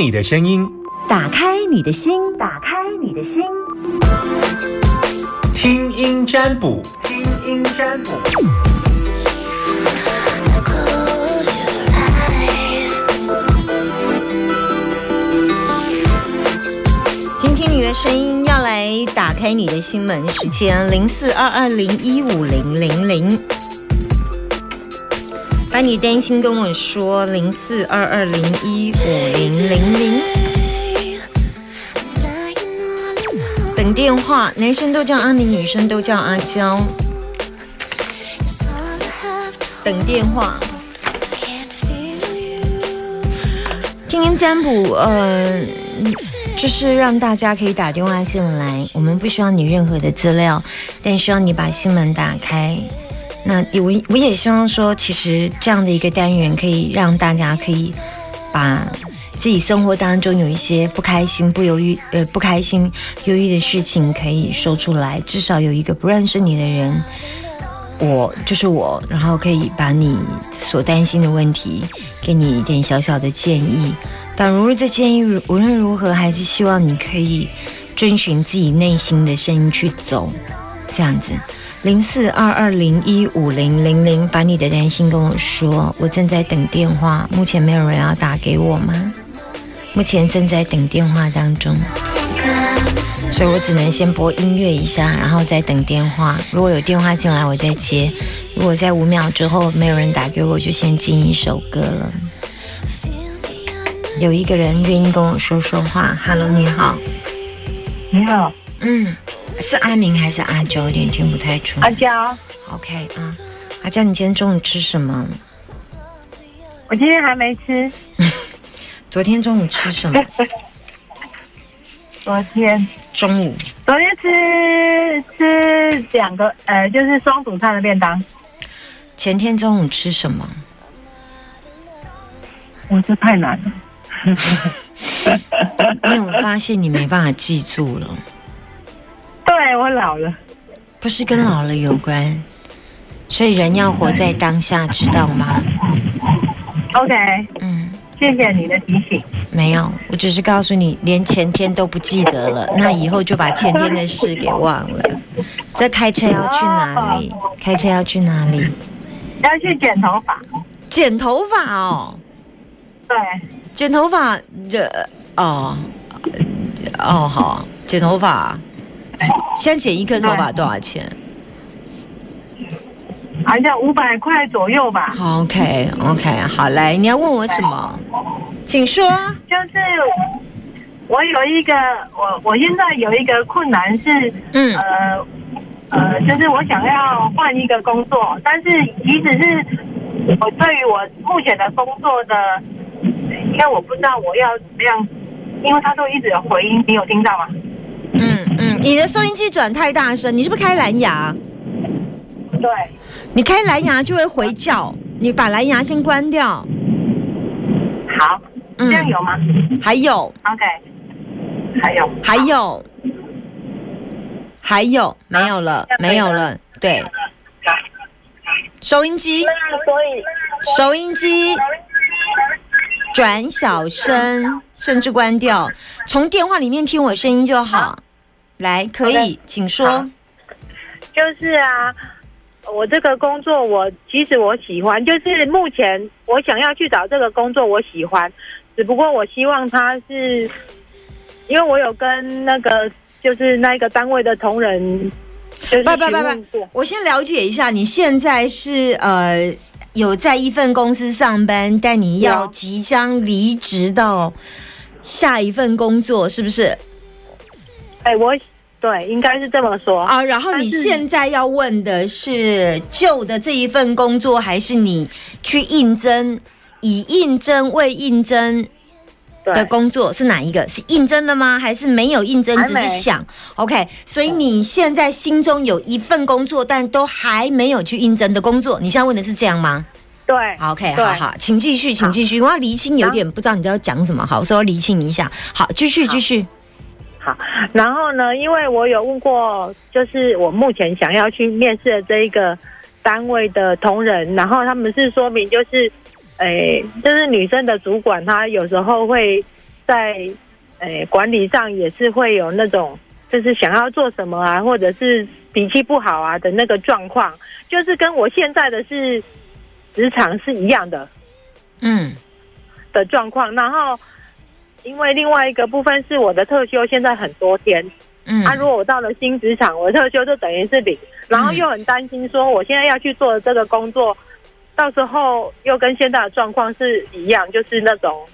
你的声音，打开你的心，打开你的心，听音占卜，听音占卜。听听你的声音，要来打开你的心门。时间零四二二零一五零零零，把你担心跟我说零四二二零一五零零零。等电话，男生都叫阿明，女生都叫阿娇。等电话，听听占卜，呃，就是让大家可以打电话进来，我们不需要你任何的资料，但需要你把心门打开。那我我也希望说，其实这样的一个单元可以让大家可以把自己生活当中有一些不开心、不犹豫、呃不开心、忧郁的事情可以说出来，至少有一个不认识你的人。我就是我，然后可以把你所担心的问题给你一点小小的建议。但如果这建议无论如何，还是希望你可以遵循自己内心的声音去走。这样子，零四二二零一五零零零，把你的担心跟我说。我正在等电话，目前没有人要打给我吗？目前正在等电话当中。所以我只能先播音乐一下，然后再等电话。如果有电话进来，我再接。如果在五秒之后没有人打给我，就先进一首歌了。有一个人愿意跟我说说话。Hello，你好。你好，嗯，是阿明还是阿娇？有点听不太出。阿娇，OK 啊，阿娇，你今天中午吃什么？我今天还没吃，昨天中午吃什么？昨天中午昨天吃吃两个呃，就是双主餐的便当。前天中午吃什么？我这太难了，因为我发现你没办法记住了，对我老了，不是跟老了有关，所以人要活在当下，知道吗？OK，嗯。谢谢你的提醒。没有，我只是告诉你，连前天都不记得了，那以后就把前天的事给忘了。这开车要去哪里？开车要去哪里？要去剪头发，剪头发哦，对，剪头发，呃，哦，哦，好，剪头发。现在剪一颗头发多少钱？好像五百块左右吧。，OK，OK，好，嘞，你要问我什么？请说。就是我有一个，我我现在有一个困难是，嗯呃呃，就是我想要换一个工作，但是即使是我对于我目前的工作的，因为我不知道我要怎么样，因为他都一直有回音，你有听到吗？嗯嗯，你的收音机转太大声，你是不是开蓝牙？对，你开蓝牙就会回叫，你把蓝牙先关掉。好，这嗯样有吗？还有，？OK，还有，还有，还有，没有了，没有了。对，收音机，所以收音机。转小声，甚至关掉，从电话里面听我声音就好。来，可以，请说。就是啊，我这个工作我其实我喜欢，就是目前我想要去找这个工作，我喜欢，只不过我希望他是，因为我有跟那个就是那个单位的同仁，就是不不不询问过我先了解一下，你现在是呃有在一份公司上班，但你要即将离职到下一份工作，是不是哎，我对应该是这么说。啊？然后你现在要问的是旧的这一份工作，还是你去应征以应征为应征的，工作是哪一个？是应征的吗？还是没有应征，只是想？OK，所以你现在心中有一份工作，但都还没有去应征的工作，你现在问的是这样吗？对好，OK，对好好，请继续，请继续。我要厘清，有点不知道你在讲什么，好，所以要厘清一下。好，继续，继续。好，然后呢，因为我有问过，就是我目前想要去面试的这一个单位的同仁，然后他们是说明就是，诶，就是女生的主管她有时候会在诶、管理上也是会有那种就是想要做什么啊，或者是脾气不好啊的那个状况，就是跟我现在的是职场是一样的嗯。的状况。然后因为另外一个部分是我的特休现在很多天，嗯。啊，如果我到了新职场，我的特休就等于是零，然后又很担心说我现在要去做的这个工作，到时候又跟现在的状况是一样，就是那种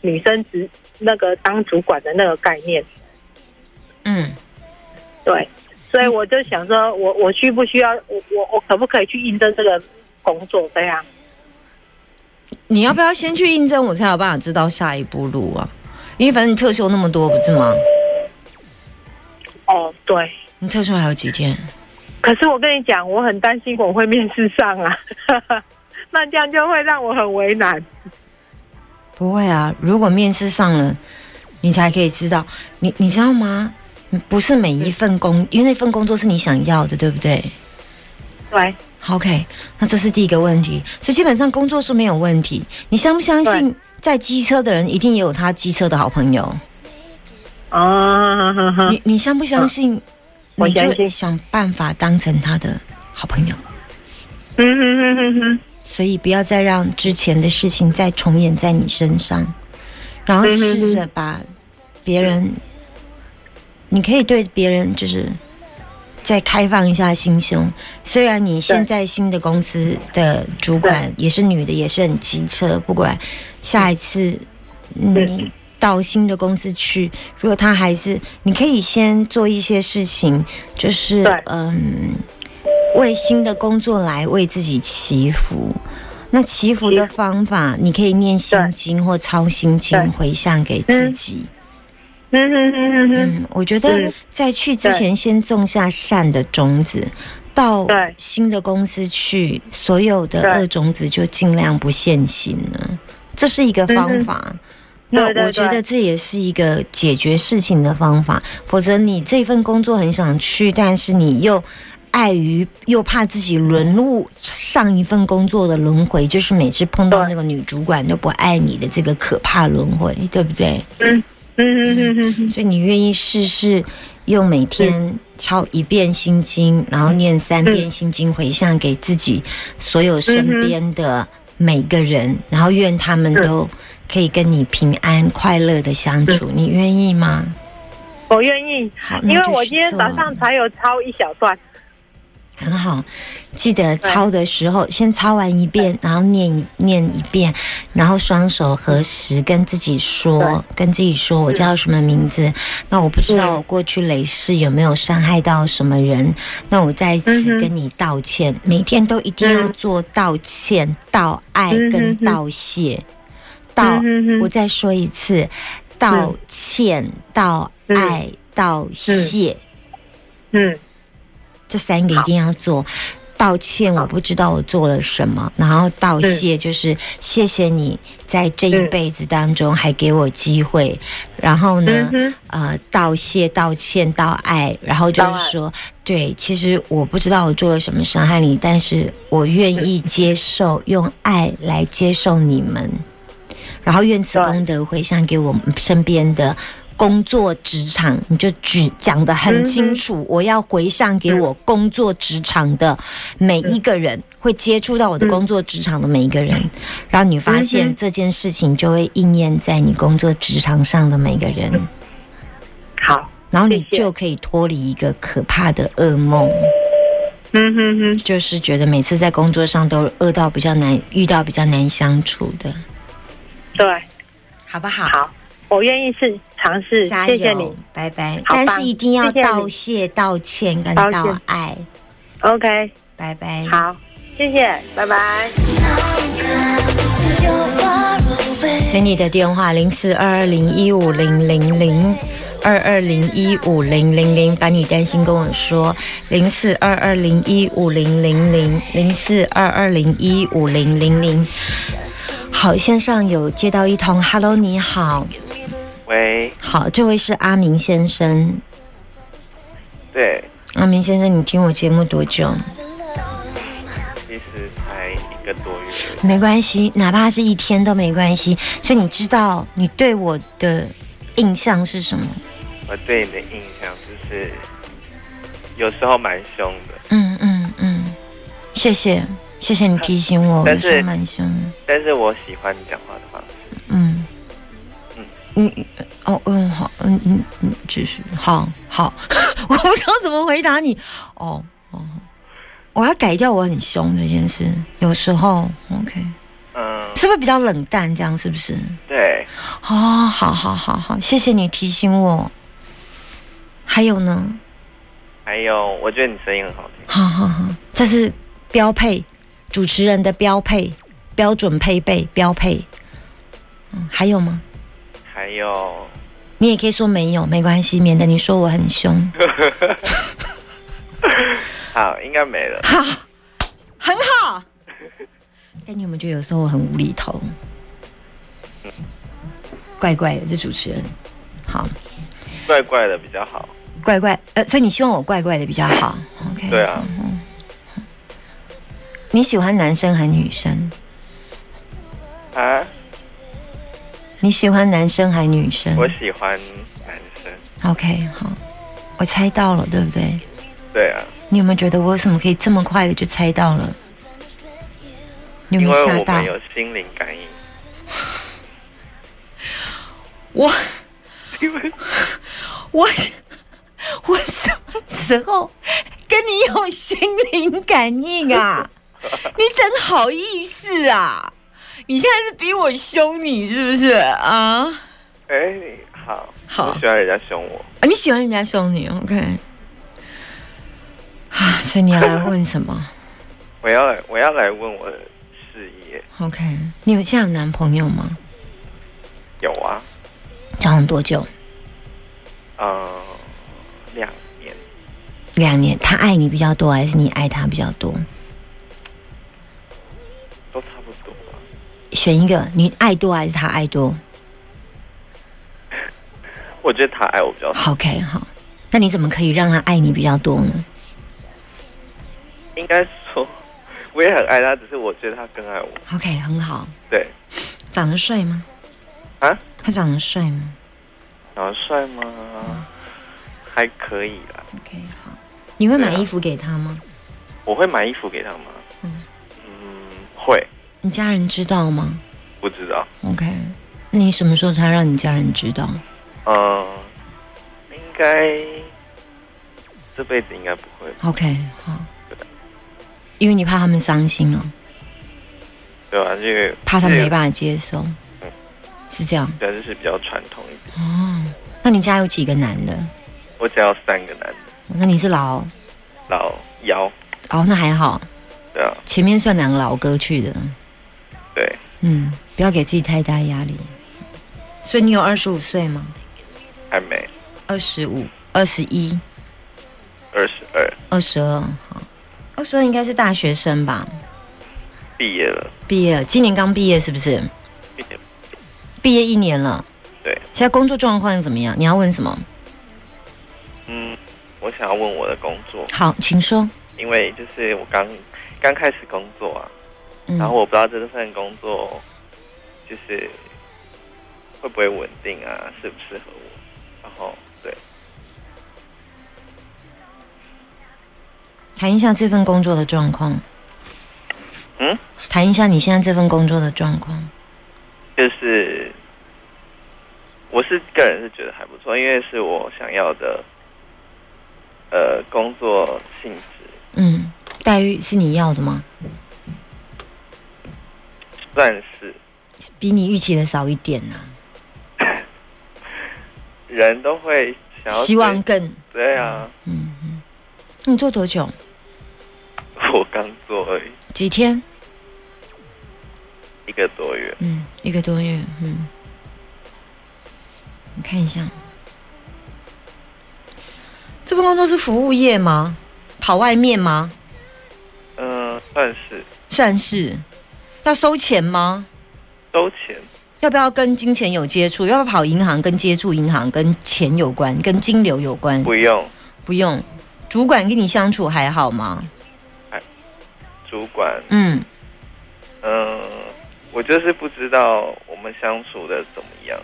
女生职那个当主管的那个概念，嗯，对，所以我就想说我我需不需要我我我可不可以去应征这个工作这样？你要不要先去应征，我才有办法知道下一步路啊？因为反正你特休那么多，不是吗？哦，对。你特休还有几天？可是我跟你讲，我很担心我会面试上啊，那这样就会让我很为难。不会啊，如果面试上了，你才可以知道。你你知道吗？不是每一份工，因为那份工作是你想要的，对不对对，？OK，那这是第一个问题。所以基本上工作是没有问题。你相不相信，在机车的人一定也有他机车的好朋友？啊，你你相不相信？你就我相信想办法当成他的好朋友。嗯哼哼哼哼，所以不要再让之前的事情再重演在你身上，然后试着把别人，你可以对别人就是再开放一下心胸。虽然你现在新的公司的主管也是女的，也是很机车，不管下一次你到新的公司去，如果他还是，你可以先做一些事情，就是嗯。为新的工作来为自己祈福。那祈福的方法，你可以念心经或抄心经回向给自己。嗯哼哼哼哼，嗯，我觉得嗯在去之前先种下善的种子，到新的公司去，所有的恶种子就尽量不现行了。这是一个方法。那我觉得这也是一个解决事情的方法，否则你这份工作很想去，但是你又碍于又怕自己沦入上一份工作的轮回，就是每次碰到那个女主管都不爱你的这个可怕轮回，对不对？嗯嗯所以你愿意试试用每天抄一遍心经，然后念三遍心经回向给自己所有身边的每个人，然后愿他们都可以跟你平安快乐的相处，你愿意吗？我愿意，因为我今天早上才有抄一小段。很好，记得抄的时候先抄完一遍，然后念一念一遍，然后双手合十，跟自己说，跟自己说我叫什么名字。那我不知道嗯我过去累世有没有伤害到什么人，那我在此跟你道歉。每天都一定要做道歉、道爱跟道谢。道我再说一次，道歉、道爱、道谢。嗯这三个一定要做。道歉，我不知道我做了什么，然后道谢就是谢谢你在这一辈子当中还给我机会，然后呢，嗯呃，道谢、道歉、道爱，然后就是说，对，其实我不知道我做了什么伤害你，但是我愿意接受，用爱来接受你们，然后愿此功德回向给我们身边的。工作职场，你就举讲的很清楚，我要回向给我工作职场的每一个人，会接触到我的工作职场的每一个人，然后你发嗯现这件事情就会应验在你工作职场上的每个人，好，然后你就可以脱离一个可怕的噩梦，嗯哼哼，就是觉得每次在工作上都饿到比较难，遇到比较难相处的，对，好不好？好，我愿意试尝试，加谢谢你油，拜拜！但是一定要道谢、道歉跟道爱，，OK，拜拜。好，谢谢，拜拜。给你的电话零四二二零一五零零零二二零一五零零零，把你担心跟我说零四二二零一五零零零零四二二零一五零零零。好，线上有接到一通，Hello，你好，喂，好，这位是阿明先生，对，阿明先生，你听我节目多久？其实才一个多月。没关系，哪怕是一天都没关系。所以你知道你对我的印象是什么？我对你的印象就是有时候蛮凶的，嗯嗯嗯，谢谢谢谢你提醒我，我但是蛮凶的。但是我喜欢你讲话嗯嗯嗯哦嗯好嗯嗯嗯，继续好好，我不知道怎么回答你。哦哦，我要改掉我很凶这件事。有时候 OK，嗯，是不是比较冷淡？这样是不是？对，哦，好好好好，谢谢你提醒我。还有呢？还有我觉得你声音很好听。好好好，这是标配，主持人的标配，标准配备标配。嗯，还有吗？还有，你也可以说没有，没关系，免得你说我很凶。好，应该没了。好，很好。但你有没有觉得有时候我很无厘头？怪怪的，这主持人。好，怪怪的比较好。怪怪，呃，所以你希望我怪怪的比较好？OK。对啊，你喜欢男生还是女生？你喜欢男生还女生我喜欢男生。？OK，好，我猜到了，对不对？对啊，你有没有觉得我为什么可以这么快的就猜到了？你有没有吓到？有心灵感应。我 我我什么时候跟你有心灵感应啊？你真好意思啊！你现在是比我凶你是不是啊？哎，好，好我喜欢人家凶我。啊，你喜欢人家凶你？OK。啊，所以你要来问什么 我要来，我要来问我的事业。？OK，你有现在有男朋友吗？有啊，交往多久？嗯，两年，两年。他爱你比较多，还是你爱他比较多？都差不多吧。选一个，你爱多还是他爱多 我觉得他爱我比较多，？OK，好。那你怎么可以让他爱你比较多呢？应该说我也很爱他，只是我觉得他更爱我。OK，很好。对，长得帅吗？啊？他长得帅吗长得帅吗？还可以啦。？OK，好。你会买衣服给他吗？我会买衣服给他吗？嗯嗯，会，你家人知道吗不知道。？OK，那你什么时候才让你家人知道？嗯，应该这辈子应该不会。OK，好。因为你怕他们伤心哦，对吧、这个怕他们没，办法接受，是这样对，就是比较传统一点。哦。那你家有几个男的？我只要三个男的，那你是老老幺，哦，那还好，对啊，前面算两个老哥去的，对，嗯，不要给自己太大压力。所以你有二十五岁吗？还没二十五、二十一、二十二，二十二，好，二十二应该是大学生吧？毕业了，毕业了，今年刚毕业是不是？毕业，毕业一年了，对，现在工作状况怎么样？你要问什么？嗯，我想要问我的工作，好，请说。因为就是我刚刚开始工作啊，嗯。然后我不知道这份工作就是会不会稳定啊，适不适合我，然后对，谈一下这份工作的状况。嗯，谈一下你现在这份工作的状况。就是我是个人是觉得还不错，因为是我想要的呃工作性质，嗯，待遇是你要的吗？算是比你预期的少一点呐、人都会想要希望追更对啊，嗯嗯。你做多久？我刚做而已，几天？一个多月，嗯，一个多月。嗯，你看一下，这份工作是服务业吗？跑外面吗？嗯、算是算是。要收钱吗？收钱，要不要跟金钱有接触？要不要跑银行？跟接触银行跟钱有关，跟金流有关？不用，不用。主管跟你相处还好吗？主主管，嗯，嗯、我就是不知道我们相处的怎么样，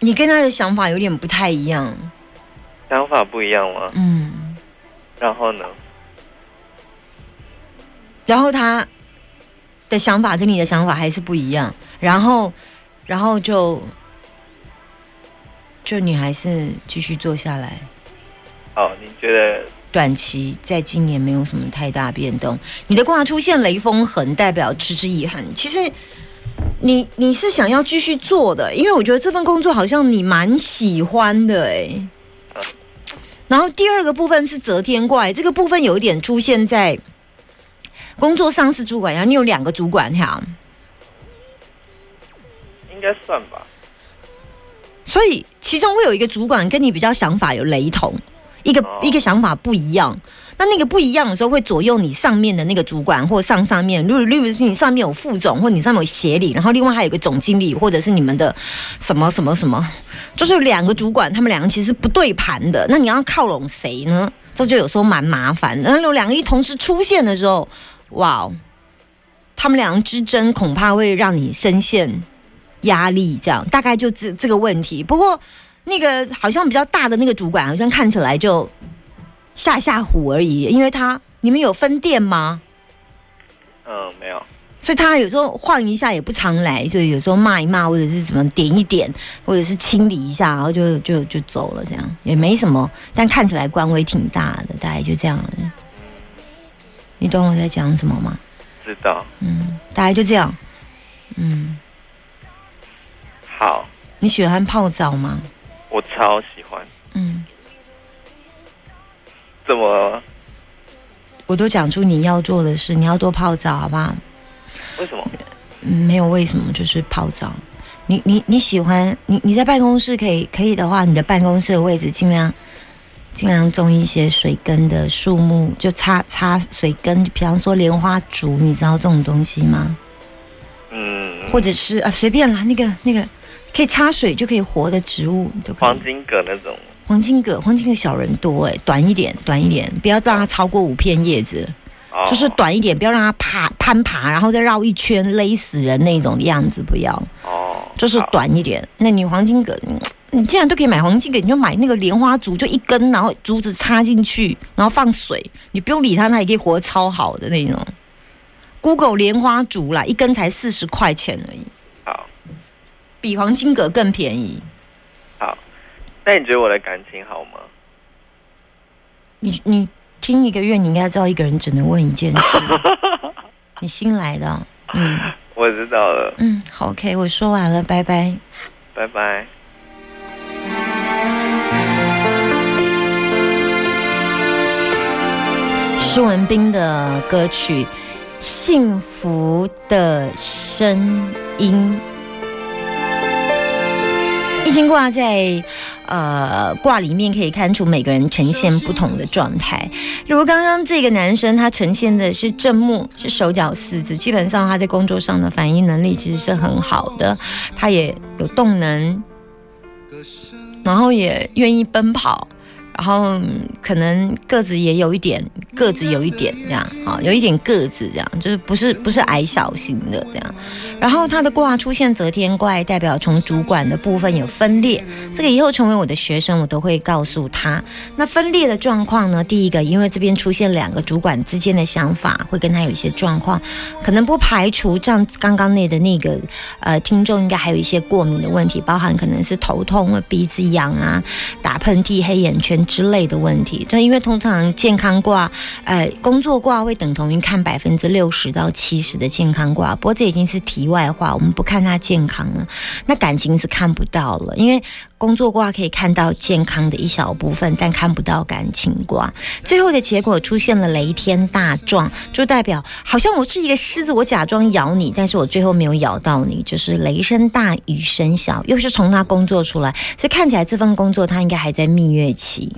你跟他的想法有点不太一样。想法不一样吗？嗯，然后呢？然后他的想法跟你的想法还是不一样，然后，然后就就你还是继续做下来。哦，你觉得短期在今年没有什么太大变动。你的卦出现雷锋痕，代表持之以恒。其实你你是想要继续做的，因为我觉得这份工作好像你蛮喜欢的哎。然后第二个部分是择天怪，这个部分有一点出现在工作上是主管，然后你有两个主管哈，应该算吧？所以其中会有一个主管跟你比较想法有雷同，一个、哦一个想法不一样。那那个不一样的时候，会左右你上面的那个主管或上上面，例如例如是你上面有副总，或你上面有协理，然后另外还有一个总经理，或者是你们的什么什么什么，就是两个主管，他们两个其实不对盘的。那你要靠拢谁呢？这就有时候蛮麻烦的。那如果两个一同时出现的时候，哇哦，他们两个之争恐怕会让你深陷压力，这样大概就这这个问题。不过那个好像比较大的那个主管，好像看起来就吓吓唬而已，因为他你们有分店吗？嗯，没有。所以他有时候晃一下也不常来，所以有时候骂一骂或者是怎么点一点，或者是清理一下，然后就就就走了，这样也没什么，但看起来官威挺大的，大概就这样了。你懂我在讲什么吗？知道。嗯，大概就这样。嗯，好，你喜欢泡澡吗？我超喜欢。嗯，怎么？我都讲出你要做的事，你要多泡澡，好不好？为什么？嗯，没有为什么，就是泡澡。你你你喜欢你你在办公室可以可以的话，你的办公室的位置尽量尽量种一些水根的树木，就插插水根，比方说莲花竹，你知道这种东西吗？嗯，或者是啊随便啦，那个那个可以插水就可以活的植物就可以。黄金葛那种。黄金葛，黄金葛小人多哎，短一点，短一点，不要让它超过五片叶子。哦、就是短一点，不要让它爬攀爬，然后再绕一圈勒死人那种样子，不要，哦，就是短一点。那你黄金葛，你你既然都可以买黄金葛，你就买那个莲花竹，就一根，然后竹子插进去，然后放水，你不用理它，它也可以活得超好的那种。Google 莲花竹啦，一根才四十块钱而已，好比黄金葛更便宜。好。那你觉得我的感情好吗？你你听一个月，你应该知道一个人只能问一件事。你新来的哦、嗯我知道了，嗯，好，OK，我说完了，拜拜。拜拜。施文斌的歌曲《幸福的声音》。易经卦在呃卦里面可以看出每个人呈现不同的状态。如果刚刚这个男生他呈现的是正木，是手脚四肢，基本上他在工作上的反应能力其实是很好的，他也有动能，然后也愿意奔跑。然后嗯可能个子也有一点，个子有一点这样，好，有一点个子这样，就是不是不是矮小型的这样。然后他的卦出现择天怪，代表从主管的部分有分裂。这个以后成为我的学生，我都会告诉他。那分裂的状况呢？第一个，因为这边出现两个主管之间的想法，会跟他有一些状况，可能不排除像刚刚那的那个呃听众应该还有一些过敏的问题，包含可能是头痛、鼻子痒啊、打喷嚏、黑眼圈之类的问题。对，因为通常健康卦，呃，工作卦会等同于看百分之六十到七十的健康卦，不过这已经是题外话，我们不看他健康了。那感情是看不到了，因为工作卦可以看到健康的一小部分，但看不到感情卦。最后的结果出现了雷天大壮，就代表好像我是一个狮子，我假装咬你，但是我最后没有咬到你，就是雷声大雨声小，又是从他工作出来，所以看起来这份工作他应该还在蜜月期。